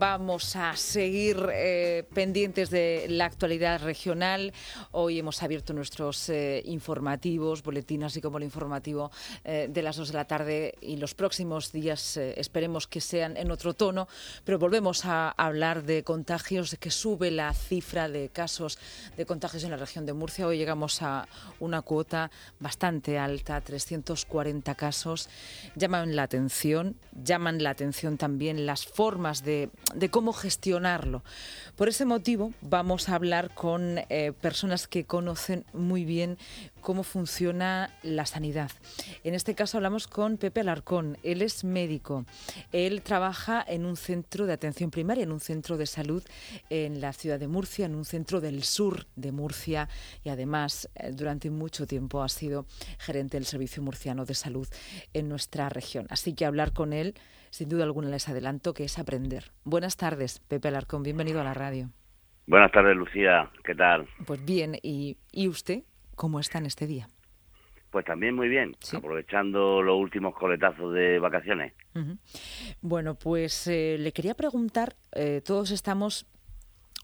Vamos a seguir eh, pendientes de la actualidad regional. Hoy hemos abierto nuestros eh, informativos, boletines, así como el informativo eh, de las dos de la tarde y los próximos días esperemos que sean en otro tono, pero volvemos a hablar de contagios, de que sube la cifra de casos de contagios en la región de Murcia. Hoy llegamos a una cuota bastante alta, 340 casos. Llaman la atención, llaman la atención también las formas de de cómo gestionarlo. Por ese motivo vamos a hablar con eh, personas que conocen muy bien cómo funciona la sanidad. En este caso hablamos con Pepe Alarcón. Él es médico. Él trabaja en un centro de atención primaria, en un centro de salud en la ciudad de Murcia, en un centro del sur de Murcia y además eh, durante mucho tiempo ha sido gerente del Servicio Murciano de Salud en nuestra región. Así que hablar con él sin duda alguna les adelanto que es aprender. Buenas tardes, Pepe Alarcón, bienvenido a la radio. Buenas tardes, Lucía, ¿qué tal? Pues bien, ¿y, usted cómo está en este día? Pues también muy bien, aprovechando los últimos coletazos de vacaciones. Bueno, pues eh, le quería preguntar, eh, todos estamos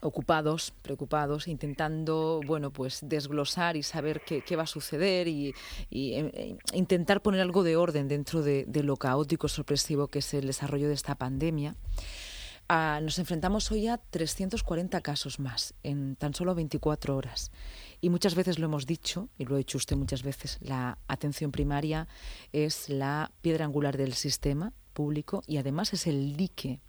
ocupados, preocupados, intentando, bueno, pues desglosar y saber qué, va a suceder y, eh, eh, intentar poner algo de orden dentro de, lo caótico, sorpresivo que es el desarrollo de esta pandemia. Ah, nos enfrentamos hoy a 340 casos más en tan solo 24 horas. Y muchas veces lo hemos dicho, y lo ha dicho usted muchas veces, la atención primaria es la piedra angular del sistema público y además es el dique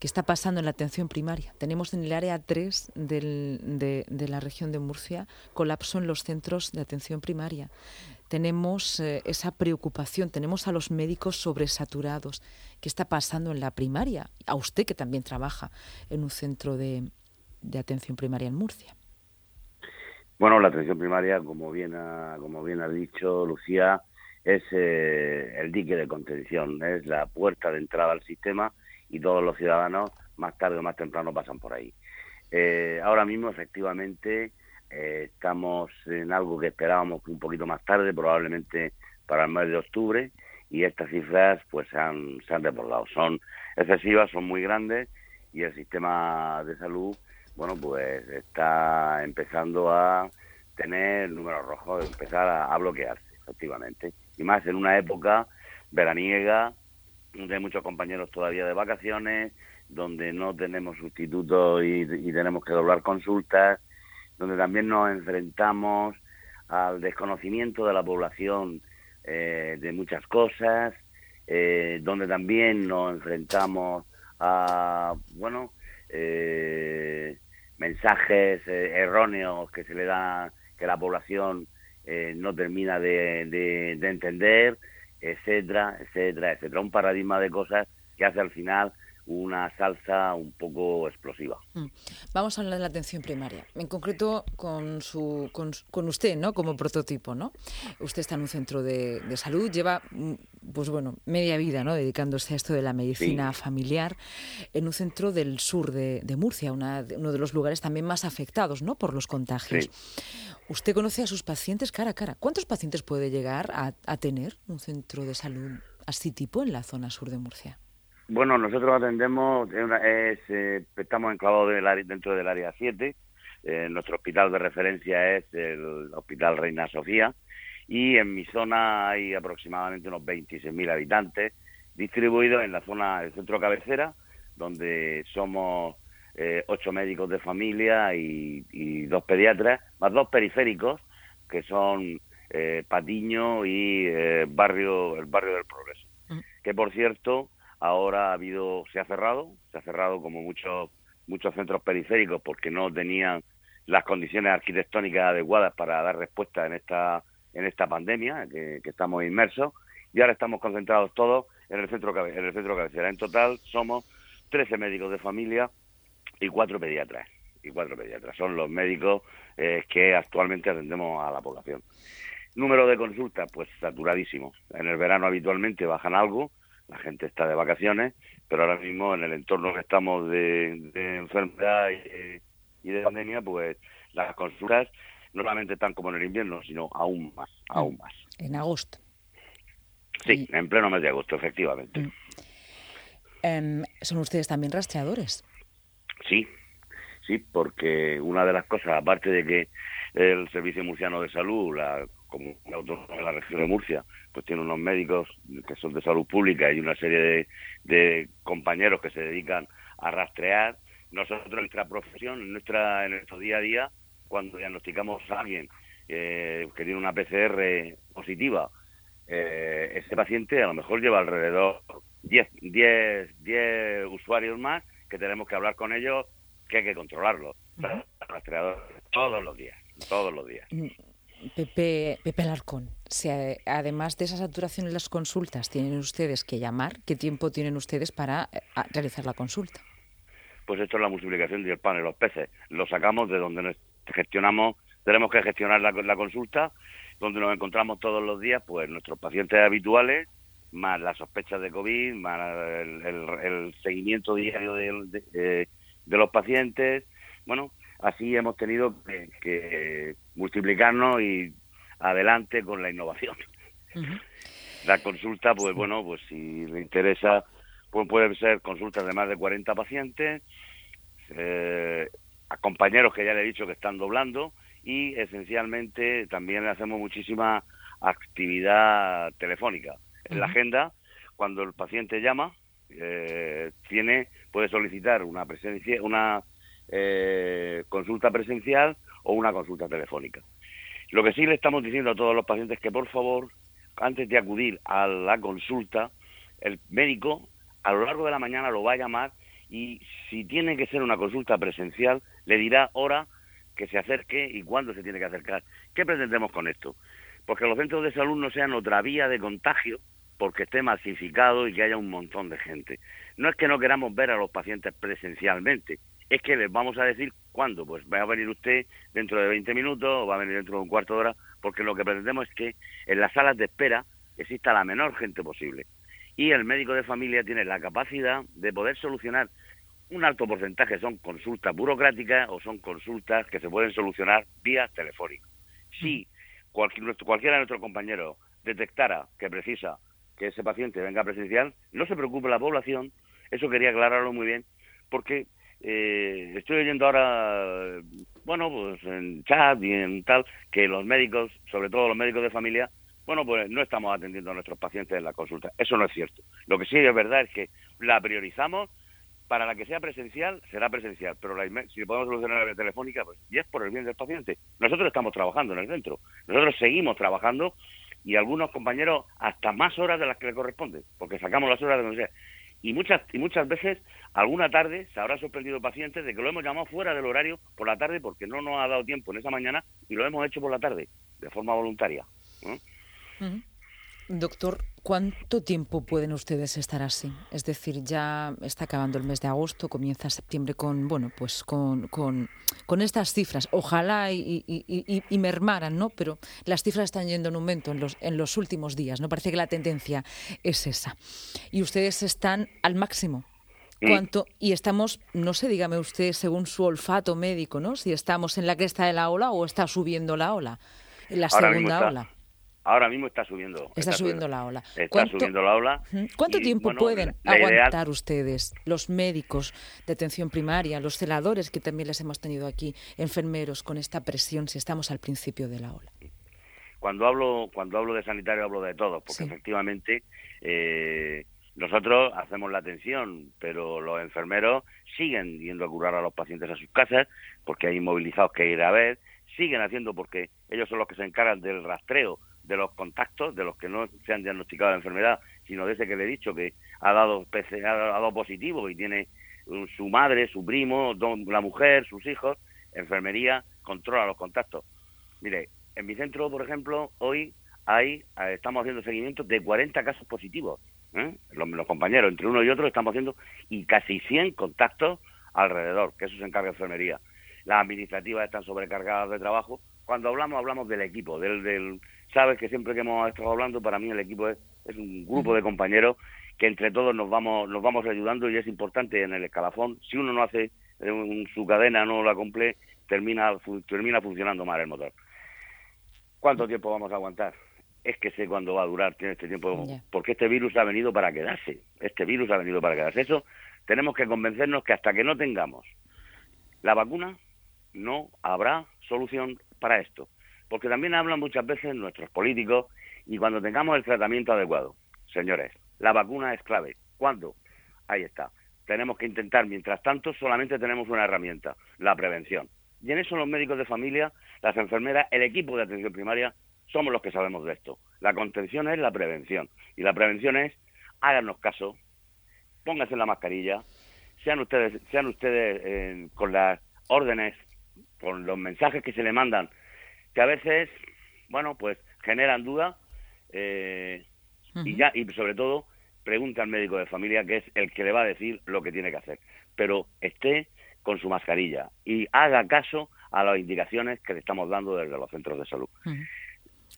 que está pasando en la atención primaria. Tenemos en el área 3 de, la región de Murcia colapso en los centros de atención primaria. Tenemos eh, esa preocupación, tenemos a los médicos sobresaturados. ¿Qué está pasando en la primaria? A usted que también trabaja en un centro de, atención primaria en Murcia. Bueno, la atención primaria, como bien ha, como bien ha dicho Lucía, es eh, el dique de contención, es la puerta de entrada al sistema y todos los ciudadanos más tarde o más temprano pasan por ahí. Eh, ahora mismo, efectivamente, eh, estamos en algo que esperábamos un poquito más tarde, probablemente para el mes de octubre, y estas cifras pues se han, se han. Son excesivas, son muy grandes, y el sistema de salud, bueno, pues está empezando a tener números rojos, empezar a bloquearse, efectivamente. Y más en una época veraniega donde muchos compañeros todavía de vacaciones, donde no tenemos sustitutos y, tenemos que doblar consultas, donde también nos enfrentamos al desconocimiento de la población eh, de muchas cosas, eh, donde también nos enfrentamos a, bueno, eh, mensajes erróneos que se le dan, que la población no termina de entender, etcétera, etcétera, etcétera. Un paradigma de cosas que hace al final una salsa un poco explosiva. Mm. Vamos a hablar de la atención primaria, en concreto con, su, con, usted, ¿no? Como prototipo, ¿no? Usted está en un centro de, salud, lleva, mm, pues bueno, media vida, ¿no? Dedicándose a esto de la medicina familiar, en un centro del sur de, Murcia, uno de los lugares también más afectados, ¿no? Por los contagios. Usted conoce a sus pacientes cara a cara. ¿Cuántos pacientes puede llegar a, a tener un centro de salud así tipo en la zona sur de Murcia? Bueno, nosotros atendemos, es, eh, estamos enclavados dentro del área 7. Eh, nuestro hospital de referencia es el Hospital Reina Sofía y en mi zona hay aproximadamente unos 26.000 habitantes distribuidos en la zona del centro cabecera, donde somos eh, ocho médicos de familia y, dos pediatras, más dos periféricos, que son Patiño y barrio el barrio del Progreso. Mm. Que por cierto, Ahora ha habido, se ha cerrado, se ha cerrado como muchos muchos centros periféricos porque no tenían las condiciones arquitectónicas adecuadas para dar respuesta en esta en esta pandemia que, estamos inmersos y ahora estamos concentrados todos en el centro en el centro cabecera. En total somos 13 médicos de familia y cuatro pediatras y cuatro pediatras. Son los médicos eh, que actualmente atendemos a la población. Número de consultas, pues saturadísimo. En el verano habitualmente bajan algo, la gente está de vacaciones, pero ahora mismo en el entorno que estamos de, enfermedad y, de pandemia, pues las consultas no solamente están como en el invierno, sino aún más, aún más. En agosto. Sí, en pleno mes de agosto, efectivamente. Mm. Em, ¿Son ustedes también rastreadores? Sí, sí, porque una de las cosas, aparte de que el Servicio Murciano de Salud, la como la región de Murcia, pues tiene unos médicos que son de salud pública y una serie de, compañeros que se dedican a rastrear. Nosotros, en nuestra profesión, en, nuestra, en nuestro día a día, cuando diagnosticamos a alguien eh, que tiene una PCR positiva, eh, ese paciente a lo mejor lleva alrededor 10, 10, 10 usuarios más que tenemos que hablar con ellos, que hay que controlarlos. Rastreadores todos los días, todos los días. Pepe, Pepe Alarcón, además de esa saturación en las consultas, ¿tienen ustedes que llamar? ¿Qué tiempo tienen ustedes para eh, realizar la consulta? Pues esto es la multiplicación del pan y los peces. Lo sacamos de donde gestionamos, tenemos que gestionar la, consulta, donde nos encontramos todos los días, pues nuestros pacientes habituales, más las sospechas de COVID, más el, seguimiento diario de, de, de los pacientes. Bueno, así hemos tenido que, multiplicarnos y adelante con la innovación. La consulta, pues bueno, pues si le interesa, pues pueden ser consultas de más de 40 pacientes, eh, a compañeros que ya le he dicho que están doblando y esencialmente también hacemos muchísima actividad telefónica. En la agenda, cuando el paciente llama, eh, tiene puede solicitar una presencia, una eh, consulta presencial o una consulta telefónica. Lo que sí le estamos diciendo a todos los pacientes es que por favor, antes de acudir a la consulta, el médico a lo largo de la mañana lo va a llamar y si tiene que ser una consulta presencial, le dirá hora que se acerque y cuándo se tiene que acercar. ¿Qué pretendemos con esto? Porque los centros de salud no sean otra vía de contagio porque esté masificado y que haya un montón de gente. No es que no queramos ver a los pacientes presencialmente, es que les vamos a decir cuándo. Pues va a venir usted dentro de 20 minutos o va a venir dentro de un cuarto de hora, porque lo que pretendemos es que en las salas de espera exista la menor gente posible. Y el médico de familia tiene la capacidad de poder solucionar un alto porcentaje, son consultas burocráticas o son consultas que se pueden solucionar vía telefónica. Si cualquier, cualquiera de nuestros compañeros detectara que precisa que ese paciente venga presencial, no se preocupe la población, eso quería aclararlo muy bien, porque eh, estoy oyendo ahora, bueno, pues en chat y en tal, que los médicos, sobre todo los médicos de familia, bueno, pues no estamos atendiendo a nuestros pacientes en la consulta. Eso no es cierto. Lo que sí es verdad es que la priorizamos para la que sea presencial, será presencial, pero la, si podemos solucionar la telefónica, pues y es por el bien del paciente. Nosotros estamos trabajando en el centro, nosotros seguimos trabajando y algunos compañeros hasta más horas de las que le corresponde, porque sacamos las horas de donde sea y muchas y muchas veces alguna tarde se habrá sorprendido pacientes de que lo hemos llamado fuera del horario por la tarde porque no nos ha dado tiempo en esa mañana y lo hemos hecho por la tarde de forma voluntaria. Doctor, ¿cuánto tiempo pueden ustedes estar así? Es decir, ya está acabando el mes de agosto, comienza septiembre con, bueno, pues con, con, estas cifras. Ojalá y, y, mermaran, ¿no? Pero las cifras están yendo en aumento en los, en los últimos días, ¿no? Parece que la tendencia es esa. Y ustedes están al máximo. ¿Cuánto? Y estamos, no sé, dígame usted, según su olfato médico, ¿no? Si estamos en la cresta de la ola o está subiendo la ola, en la segunda ola. Ahora mismo está subiendo. Está, subiendo, la ola. Está subiendo la ola. ¿Cuánto tiempo pueden aguantar ustedes, los médicos de atención primaria, los celadores que también les hemos tenido aquí, enfermeros, con esta presión si estamos al principio de la ola? Cuando hablo, cuando hablo de sanitario hablo de todo, porque efectivamente eh, nosotros hacemos la atención, pero los enfermeros siguen yendo a curar a los pacientes a sus casas, porque hay inmovilizados que ir a ver, siguen haciendo porque ellos son los que se encargan del rastreo de los contactos, de los que no se han diagnosticado la enfermedad, sino de ese que le he dicho que ha dado, ha dado positivo y tiene su madre, su primo, la mujer, sus hijos, enfermería controla los contactos. Mire, en mi centro, por ejemplo, hoy hay, eh, estamos haciendo seguimiento de 40 casos positivos. ¿Eh? Los, los, compañeros, entre uno y otro, estamos haciendo y casi 100 contactos alrededor, que eso se encarga enfermería. Las administrativas están sobrecargadas de trabajo. Cuando hablamos, hablamos del equipo, del, del, sabes que siempre que hemos estado hablando, para mí el equipo es, es un grupo de compañeros que entre todos nos vamos, nos vamos ayudando y es importante en el escalafón. Si uno no hace eh, su cadena, no la cumple, termina, termina funcionando mal el motor. ¿Cuánto tiempo vamos a aguantar? Es que sé cuándo va a durar tiene este tiempo, porque este virus ha venido para quedarse. Este virus ha venido para quedarse. Eso tenemos que convencernos que hasta que no tengamos la vacuna, no habrá solución para esto. Porque también hablan muchas veces nuestros políticos y cuando tengamos el tratamiento adecuado. Señores, la vacuna es clave. ¿Cuándo? Ahí está. Tenemos que intentar, mientras tanto, solamente tenemos una herramienta, la prevención. Y en eso los médicos de familia, las enfermeras, el equipo de atención primaria, somos los que sabemos de esto. La contención es la prevención. Y la prevención es, háganos caso, pónganse la mascarilla, sean ustedes, sean ustedes eh, con las órdenes, con los mensajes que se le mandan, que a veces, bueno, pues generan duda eh, y ya y sobre todo pregunta al médico de familia que es el que le va a decir lo que tiene que hacer, pero esté con su mascarilla y haga caso a las indicaciones que le estamos dando desde los centros de salud.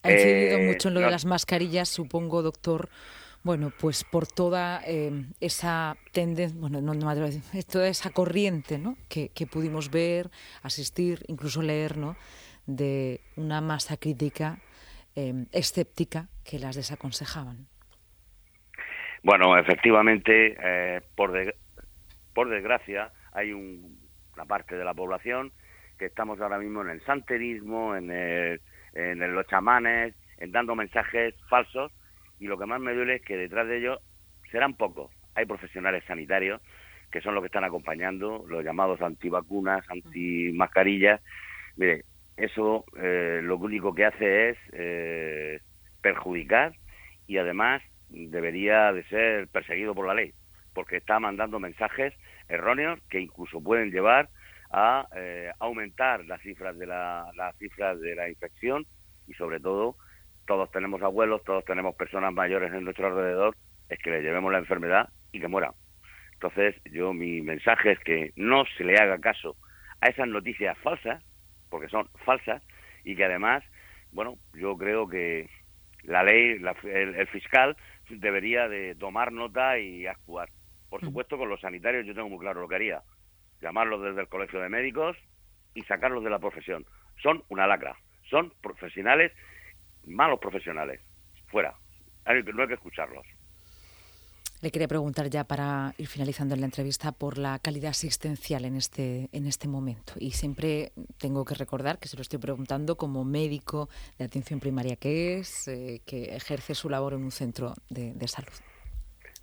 Ha incidido eh, mucho en lo de las mascarillas, supongo, doctor. Bueno, pues por toda eh, esa tendencia, bueno, no, no toda esa corriente ¿no? que, pudimos ver, asistir, incluso leer, ¿no? de una masa crítica eh, escéptica que las desaconsejaban. Bueno, efectivamente, por, por desgracia, hay una parte de la población que estamos ahora mismo en el santerismo, en, en los chamanes, en dando mensajes falsos y lo que más me duele es que detrás de ellos serán pocos. Hay profesionales sanitarios que son los que están acompañando, los llamados antivacunas, antimascarillas. Mire, eso eh, lo único que hace es eh, perjudicar y además debería de ser perseguido por la ley, porque está mandando mensajes erróneos que incluso pueden llevar a eh, aumentar las cifras de la, las cifras de la infección y sobre todo todos tenemos abuelos, todos tenemos personas mayores en nuestro alrededor, es que le llevemos la enfermedad y que mueran. Entonces, yo mi mensaje es que no se le haga caso a esas noticias falsas, porque son falsas, y que además, bueno, yo creo que la ley, el, fiscal debería de tomar nota y actuar. Por supuesto, con los sanitarios yo tengo muy claro lo que haría. Llamarlos desde el colegio de médicos y sacarlos de la profesión. Son una lacra. Son profesionales malos profesionales. Fuera. No hay que escucharlos. Le quería preguntar ya para ir finalizando la entrevista por la calidad asistencial en este, en este momento. Y siempre tengo que recordar que se lo estoy preguntando como médico de atención primaria que es, eh, que ejerce su labor en un centro de, salud.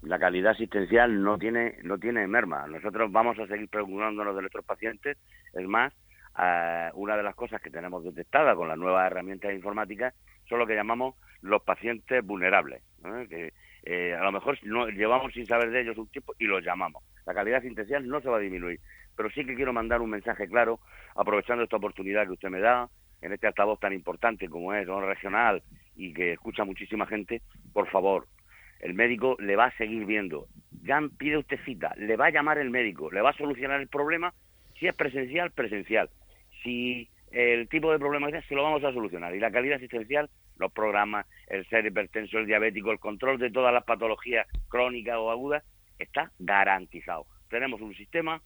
La calidad asistencial no tiene, no tiene merma. Nosotros vamos a seguir preocupándonos de nuestros pacientes. Es más, eh, una de las cosas que tenemos detectada con las nuevas herramientas informáticas son lo que llamamos los pacientes vulnerables, que eh, a lo mejor no, llevamos sin saber de ellos un tiempo y los llamamos. La calidad asistencial no se va a disminuir, pero sí que quiero mandar un mensaje claro, aprovechando esta oportunidad que usted me da, en este altavoz tan importante como es Regional y que escucha muchísima gente, por favor, el médico le va a seguir viendo. Ya pide usted cita, le va a llamar el médico, le va a solucionar el problema, si es presencial, presencial. Si el tipo de problema que se lo vamos a solucionar. Y la calidad asistencial, los programas, el ser hipertenso, el diabético, el control de todas las patologías crónicas o agudas, está garantizado. Tenemos un sistema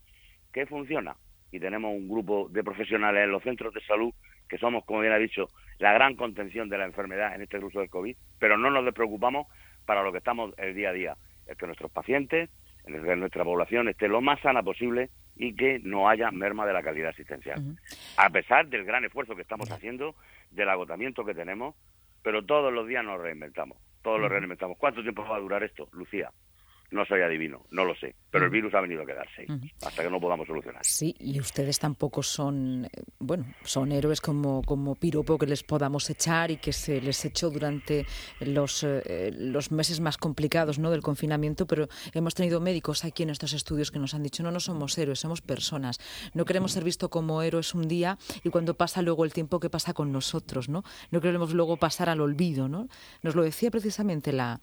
que funciona y tenemos un grupo de profesionales en los centros de salud que somos, como bien ha dicho, la gran contención de la enfermedad en este curso del COVID, pero no nos preocupamos para lo que estamos el día a día, es que nuestros pacientes, en nuestra población esté lo más sana posible y que no haya merma de la calidad asistencial. A pesar del gran esfuerzo que estamos haciendo, del agotamiento que tenemos, pero todos los días nos reinventamos, todos los reinventamos. ¿Cuánto tiempo va a durar esto, Lucía? No soy adivino, no lo sé, pero el virus ha venido a quedarse hasta que no podamos solucionar. Sí, y ustedes tampoco son, eh, bueno, son héroes como, como piropo que les podamos echar y que se les echó durante los, eh, los meses más complicados ¿no? del confinamiento, pero hemos tenido médicos aquí en estos estudios que nos han dicho, no, no somos héroes, somos personas. No queremos ser vistos como héroes un día y cuando pasa luego el tiempo que pasa con nosotros, ¿no? No queremos luego pasar al olvido, ¿no? Nos lo decía precisamente la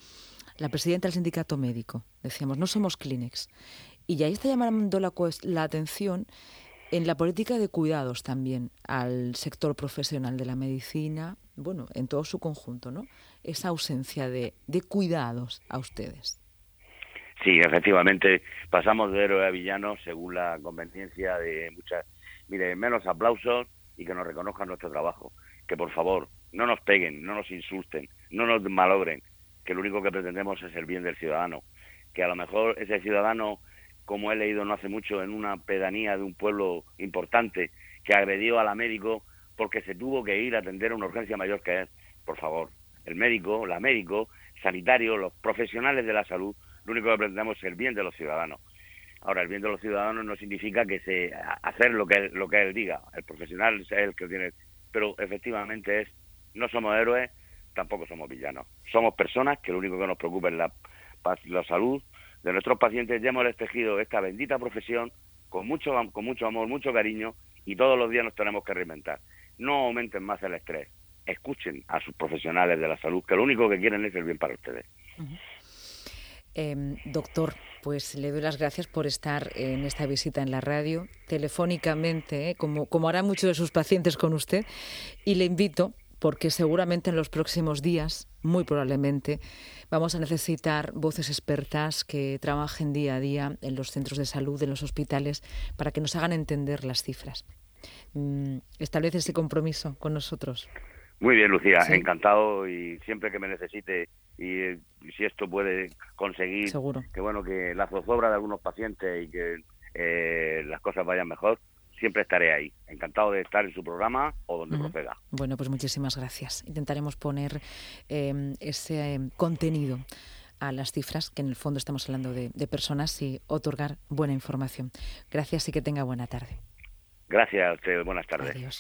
la presidenta del sindicato médico. Decíamos, no somos Kleenex. Y ahí está llamando la, la atención en la política de cuidados también al sector profesional de la medicina, bueno, en todo su conjunto, ¿no? Esa ausencia de, de cuidados a ustedes. Sí, efectivamente, pasamos de héroe a villano según la conveniencia de muchas. Mire, menos aplausos y que nos reconozcan nuestro trabajo. Que por favor, no nos peguen, no nos insulten, no nos malogren, que lo único que pretendemos es el bien del ciudadano, que a lo mejor ese ciudadano, como he leído no hace mucho en una pedanía de un pueblo importante, que agredió al médico porque se tuvo que ir a atender una urgencia mayor que él, por favor, el médico, la médico, sanitario, los profesionales de la salud, lo único que pretendemos es el bien de los ciudadanos. Ahora, el bien de los ciudadanos no significa que se hacer lo que él, lo que él diga. El profesional es el que tiene, pero efectivamente es no somos héroes, tampoco somos villanos. Somos personas que lo único que nos preocupa es la, la salud de nuestros pacientes. Ya hemos elegido esta bendita profesión con mucho, con mucho amor, mucho cariño y todos los días nos tenemos que reinventar. No aumenten más el estrés. Escuchen a sus profesionales de la salud, que lo único que quieren es el bien para ustedes. Em, doctor, pues le doy las gracias por estar en esta visita en la radio, telefónicamente, ¿eh? como, como harán muchos de sus pacientes con usted, y le invito, porque seguramente en los próximos días, muy probablemente, vamos a necesitar voces expertas que trabajen día a día en los centros de salud, en los hospitales, para que nos hagan entender las cifras. Mm, establece ese compromiso con nosotros. Muy bien, Lucía, encantado y siempre que me necesite y, si esto puede conseguir Seguro. que bueno que la zozobra de algunos pacientes y que eh, las cosas vayan mejor, siempre estaré ahí. Encantado de estar en su programa o donde proceda. Bueno, pues muchísimas gracias. Intentaremos poner em, ese em, contenido a las cifras, que en el fondo estamos hablando de, de personas, y otorgar buena información. Gracias y que tenga buena tarde. Gracias a usted. Buenas tardes. Adiós.